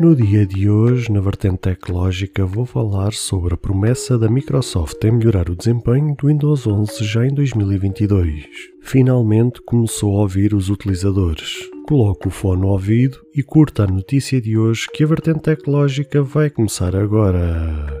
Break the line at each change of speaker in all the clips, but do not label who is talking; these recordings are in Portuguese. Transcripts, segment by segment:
No dia de hoje, na vertente tecnológica, vou falar sobre a promessa da Microsoft em melhorar o desempenho do Windows 11 já em 2022. Finalmente começou a ouvir os utilizadores. Coloque o fone no ouvido e curta a notícia de hoje que a vertente tecnológica vai começar agora.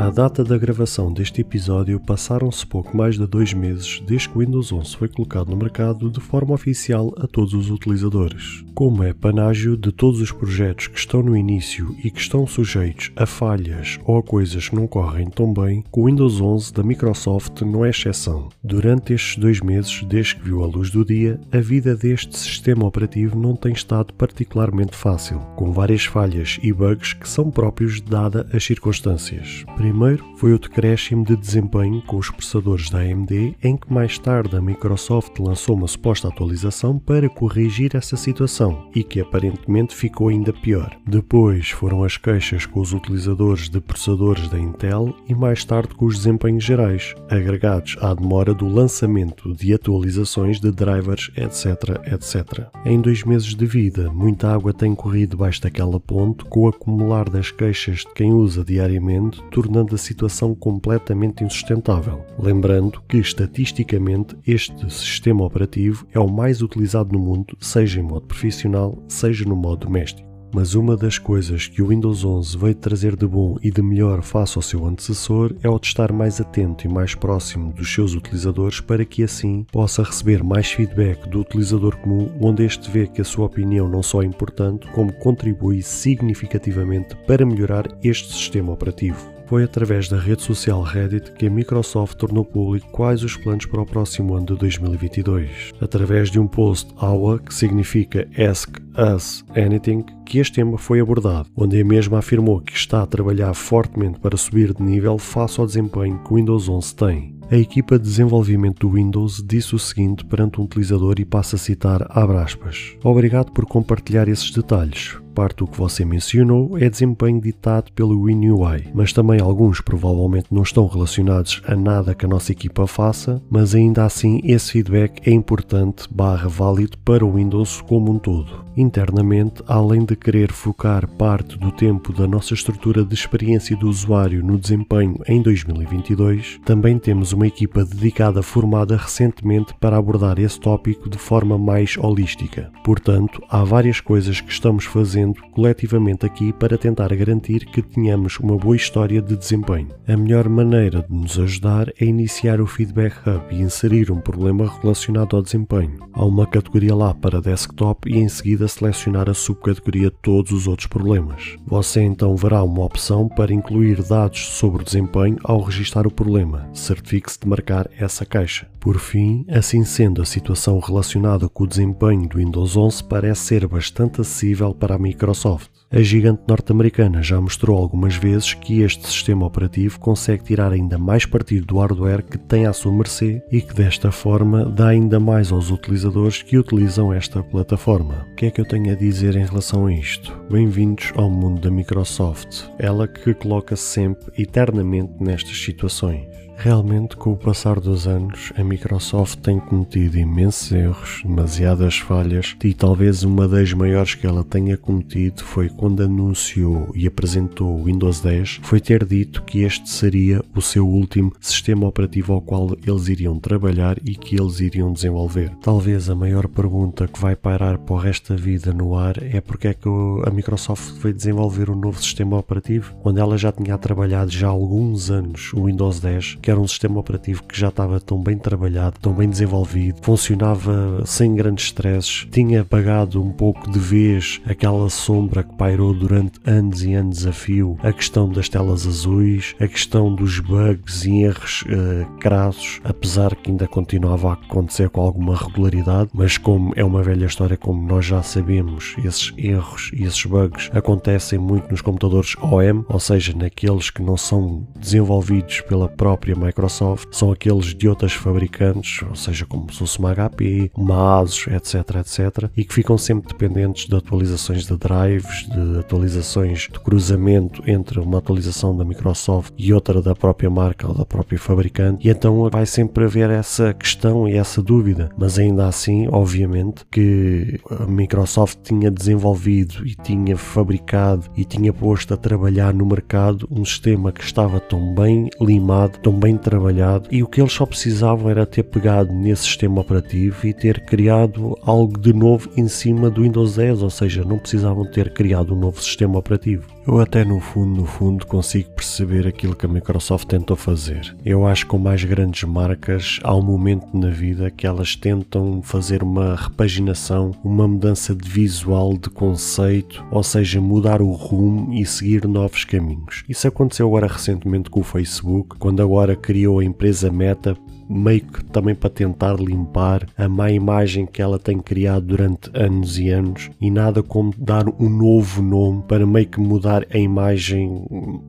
À data da gravação deste episódio, passaram-se pouco mais de dois meses desde que o Windows 11 foi colocado no mercado de forma oficial a todos os utilizadores. Como é panágio de todos os projetos que estão no início e que estão sujeitos a falhas ou a coisas que não correm tão bem, o Windows 11 da Microsoft não é exceção. Durante estes dois meses, desde que viu a luz do dia, a vida deste sistema operativo não tem estado particularmente fácil, com várias falhas e bugs que são próprios dada as circunstâncias primeiro foi o decréscimo de desempenho com os processadores da AMD, em que mais tarde a Microsoft lançou uma suposta atualização para corrigir essa situação e que aparentemente ficou ainda pior. Depois foram as queixas com os utilizadores de processadores da Intel e mais tarde com os desempenhos gerais, agregados à demora do lançamento de atualizações de drivers, etc, etc. Em dois meses de vida, muita água tem corrido debaixo daquela ponte com o acumular das queixas de quem usa diariamente, tornando tornando a situação completamente insustentável. Lembrando que, estatisticamente, este sistema operativo é o mais utilizado no mundo, seja em modo profissional, seja no modo doméstico. Mas uma das coisas que o Windows 11 veio trazer de bom e de melhor face ao seu antecessor é o de estar mais atento e mais próximo dos seus utilizadores para que assim possa receber mais feedback do utilizador comum, onde este vê que a sua opinião não só é importante, como contribui significativamente para melhorar este sistema operativo. Foi através da rede social Reddit que a Microsoft tornou público quais os planos para o próximo ano de 2022. Através de um post AWA, que significa Ask Us Anything, que este tema foi abordado, onde a mesma afirmou que está a trabalhar fortemente para subir de nível face ao desempenho que o Windows 11 tem. A equipa de desenvolvimento do Windows disse o seguinte perante um utilizador e passa a citar aspas. Obrigado por compartilhar esses detalhes parte do que você mencionou é desempenho ditado pelo WinUI, mas também alguns provavelmente não estão relacionados a nada que a nossa equipa faça, mas ainda assim esse feedback é importante barra válido para o Windows como um todo. Internamente, além de querer focar parte do tempo da nossa estrutura de experiência do usuário no desempenho em 2022, também temos uma equipa dedicada formada recentemente para abordar esse tópico de forma mais holística. Portanto, há várias coisas que estamos fazendo coletivamente aqui para tentar garantir que tenhamos uma boa história de desempenho. A melhor maneira de nos ajudar é iniciar o Feedback Hub e inserir um problema relacionado ao desempenho. Há uma categoria lá para desktop e em seguida selecionar a subcategoria todos os outros problemas. Você então verá uma opção para incluir dados sobre o desempenho ao registrar o problema. Certifique-se de marcar essa caixa. Por fim, assim sendo, a situação relacionada com o desempenho do Windows 11 parece ser bastante acessível para a Microsoft. A gigante norte-americana já mostrou algumas vezes que este sistema operativo consegue tirar ainda mais partido do hardware que tem à sua mercê e que desta forma dá ainda mais aos utilizadores que utilizam esta plataforma. O que é que eu tenho a dizer em relação a isto? Bem-vindos ao mundo da Microsoft, ela que coloca -se sempre eternamente nestas situações. Realmente, com o passar dos anos, a Microsoft tem cometido imensos erros, demasiadas falhas, e talvez uma das maiores que ela tenha cometido foi quando anunciou e apresentou o Windows 10, foi ter dito que este seria o seu último sistema operativo ao qual eles iriam trabalhar e que eles iriam desenvolver. Talvez a maior pergunta que vai parar para o resto da vida no ar é porque é que a Microsoft foi desenvolver um novo sistema operativo, quando ela já tinha trabalhado já há alguns anos o Windows 10, que era um sistema operativo que já estava tão bem trabalhado, tão bem desenvolvido, funcionava sem grandes stresses, tinha apagado um pouco de vez aquela sombra que pairou durante anos e anos a fio, a questão das telas azuis, a questão dos bugs e erros uh, crassos, apesar que ainda continuava a acontecer com alguma regularidade, mas como é uma velha história, como nós já sabemos, esses erros e esses bugs acontecem muito nos computadores OM, ou seja, naqueles que não são desenvolvidos pela própria Microsoft, são aqueles de outras fabricantes, ou seja, como se fosse uma HP, uma ASUS, etc, etc, e que ficam sempre dependentes de atualizações de drives, de atualizações de cruzamento entre uma atualização da Microsoft e outra da própria marca ou da própria fabricante, e então vai sempre haver essa questão e essa dúvida, mas ainda assim, obviamente, que a Microsoft tinha desenvolvido e tinha fabricado e tinha posto a trabalhar no mercado um sistema que estava tão bem limado, tão bem trabalhado, e o que eles só precisavam era ter pegado nesse sistema operativo e ter criado algo de novo em cima do Windows 10, ou seja, não precisavam ter criado um novo sistema operativo. Eu até no fundo, no fundo, consigo perceber aquilo que a Microsoft tentou fazer. Eu acho que com mais grandes marcas há um momento na vida que elas tentam fazer uma repaginação, uma mudança de visual, de conceito, ou seja, mudar o rumo e seguir novos caminhos. Isso aconteceu agora recentemente com o Facebook, quando agora criou a empresa Meta meio que também para tentar limpar a má imagem que ela tem criado durante anos e anos e nada como dar um novo nome para meio que mudar a imagem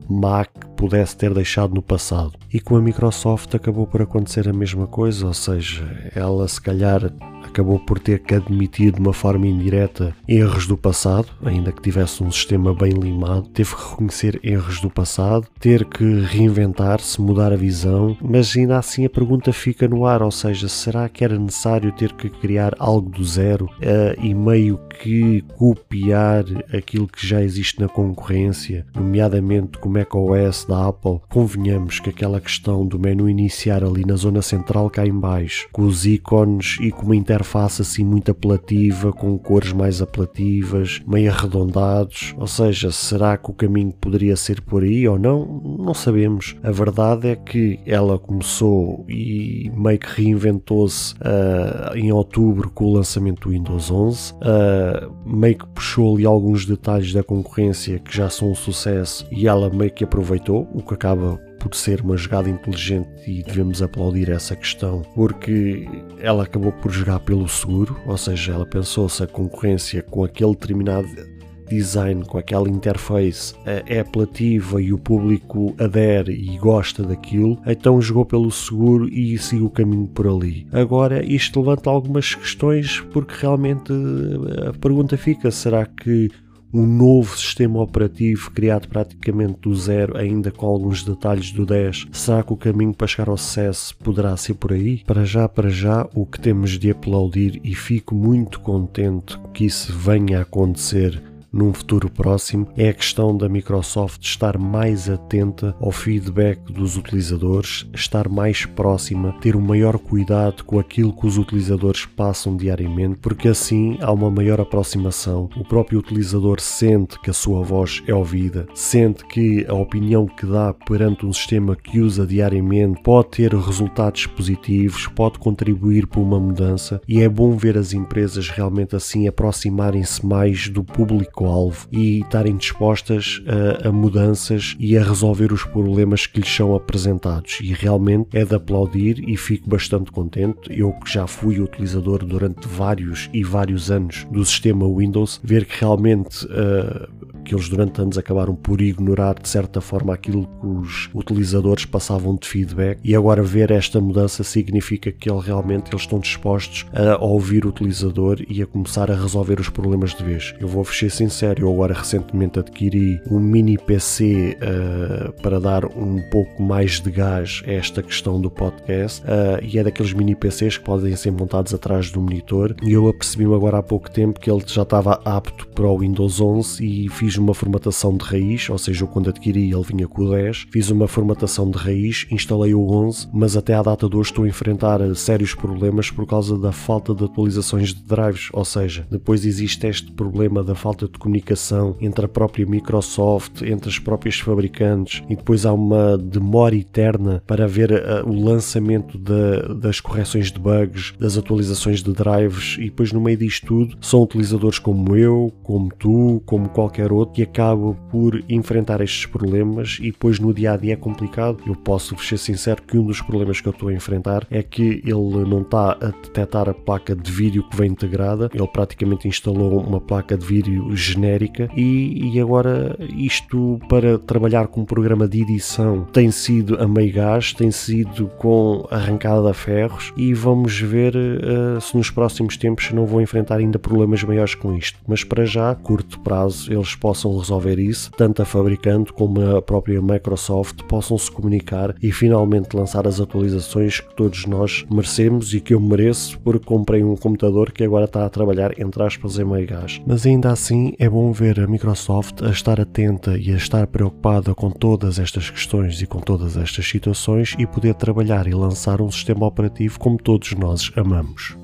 má que pudesse ter deixado no passado. E com a Microsoft acabou por acontecer a mesma coisa, ou seja, ela se calhar acabou por ter que admitir de uma forma indireta erros do passado, ainda que tivesse um sistema bem limado, teve que reconhecer erros do passado, ter que reinventar-se, mudar a visão, mas ainda assim a pergunta fica no ar, ou seja, será que era necessário ter que criar algo do zero uh, e meio que copiar aquilo que já existe na concorrência, nomeadamente como macOS da Apple? Convenhamos que aquela questão do menu iniciar ali na zona central cá em baixo, com os ícones e com uma interface interface assim muito apelativa, com cores mais apelativas, meio arredondados. Ou seja, será que o caminho poderia ser por aí ou não? Não sabemos. A verdade é que ela começou e meio que reinventou-se uh, em outubro com o lançamento do Windows 11, uh, ah, meio que puxou ali alguns detalhes da concorrência que já são um sucesso e ela meio que aproveitou, o que acaba por ser uma jogada inteligente e devemos aplaudir essa questão, porque ela acabou por jogar pelo seguro, ou seja, ela pensou se a concorrência com aquele determinado design, com aquela interface é apelativa e o público adere e gosta daquilo, então jogou pelo seguro e seguiu o caminho por ali. Agora, isto levanta algumas questões porque realmente a pergunta fica: será que um novo sistema operativo criado praticamente do zero, ainda com alguns detalhes do 10. Será que o caminho para chegar ao sucesso poderá ser por aí? Para já, para já, o que temos de aplaudir e fico muito contente que isso venha a acontecer num futuro próximo é a questão da Microsoft estar mais atenta ao feedback dos utilizadores, estar mais próxima, ter um maior cuidado com aquilo que os utilizadores passam diariamente, porque assim há uma maior aproximação. O próprio utilizador sente que a sua voz é ouvida, sente que a opinião que dá perante um sistema que usa diariamente pode ter resultados positivos, pode contribuir para uma mudança e é bom ver as empresas realmente assim aproximarem-se mais do público público-alvo e estarem dispostas a, a, mudanças e a resolver os problemas que lhes são apresentados. E realmente é de aplaudir e fico bastante contente. Eu que já fui utilizador durante vários e vários anos do sistema Windows, ver que realmente uh, que eles durante anos acabaram por ignorar de certa forma aquilo que os utilizadores passavam de feedback e agora ver esta mudança significa que ele, realmente eles estão dispostos a ouvir o utilizador e a começar a resolver os problemas de vez. Eu vou ser sincero, eu agora recentemente adquiri um mini PC uh, eh, para dar um pouco mais de gás a esta questão do podcast uh, e é daqueles mini PCs que podem ser montados atrás do monitor e eu apercebi-me agora há pouco tempo que ele já estava apto para o Windows 11 e fiz fiz uma formatação de raiz, ou seja, quando adquiri ele vinha com o 10, fiz uma formatação de raiz, instalei o 11, mas até à data de hoje estou a enfrentar sérios problemas por causa da falta de atualizações de drives, ou seja, depois existe este problema da falta de comunicação entre a própria Microsoft, entre as próprias fabricantes e depois há uma demora eterna para ver uh, o lançamento de, das correções de bugs, das atualizações de drives e depois no meio disto tudo são utilizadores como eu, como tu, como qualquer outro que acabam por enfrentar estes problemas e depois no dia a dia é complicado. Eu posso ser sincero que um dos problemas que eu estou a enfrentar é que ele não está a detectar a placa de vídeo que vem integrada, ele praticamente instalou uma placa de vídeo genérica e, e agora isto para trabalhar com um programa de edição tem sido a meio gás, tem sido com arrancada a ferros e vamos ver uh, se nos próximos tempos não vou enfrentar ainda problemas maiores com isto. Mas para já, curto prazo, eles possam resolver isso, tanto a fabricante como a própria Microsoft possam se comunicar e finalmente lançar as atualizações que todos nós merecemos e que eu mereço porque comprei um computador que agora está a trabalhar entre aspas em meio gás. Mas ainda assim é bom ver a Microsoft a estar atenta e a estar preocupada com todas estas questões e com todas estas situações e poder trabalhar e lançar um sistema operativo como todos nós amamos.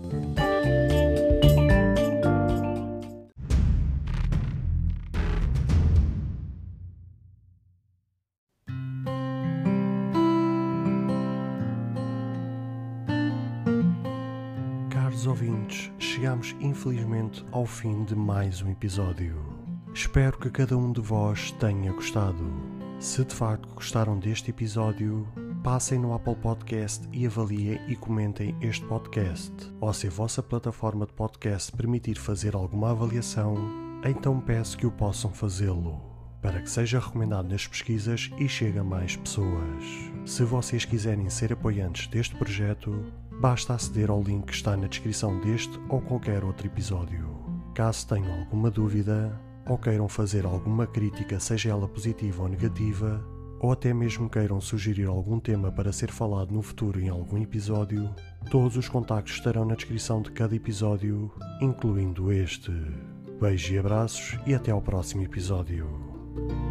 Caros ouvintes, chegamos infelizmente ao fim de mais um episódio. Espero que cada um de vós tenha gostado. Se de facto gostaram deste episódio, passem no Apple Podcast e avaliem e comentem este podcast. Ou se a vossa plataforma de podcast permitir fazer alguma avaliação, então peço que o possam fazê-lo, para que seja recomendado nas pesquisas e chegue a mais pessoas. Se vocês quiserem ser apoiantes deste projeto, basta aceder ao link que está na descrição deste ou qualquer outro episódio. Caso tenham alguma dúvida, ou queiram fazer alguma crítica, seja ela positiva ou negativa, ou até mesmo queiram sugerir algum tema para ser falado no futuro em algum episódio, todos os contactos estarão na descrição de cada episódio, incluindo este. Beijos e abraços e até ao próximo episódio. thank you.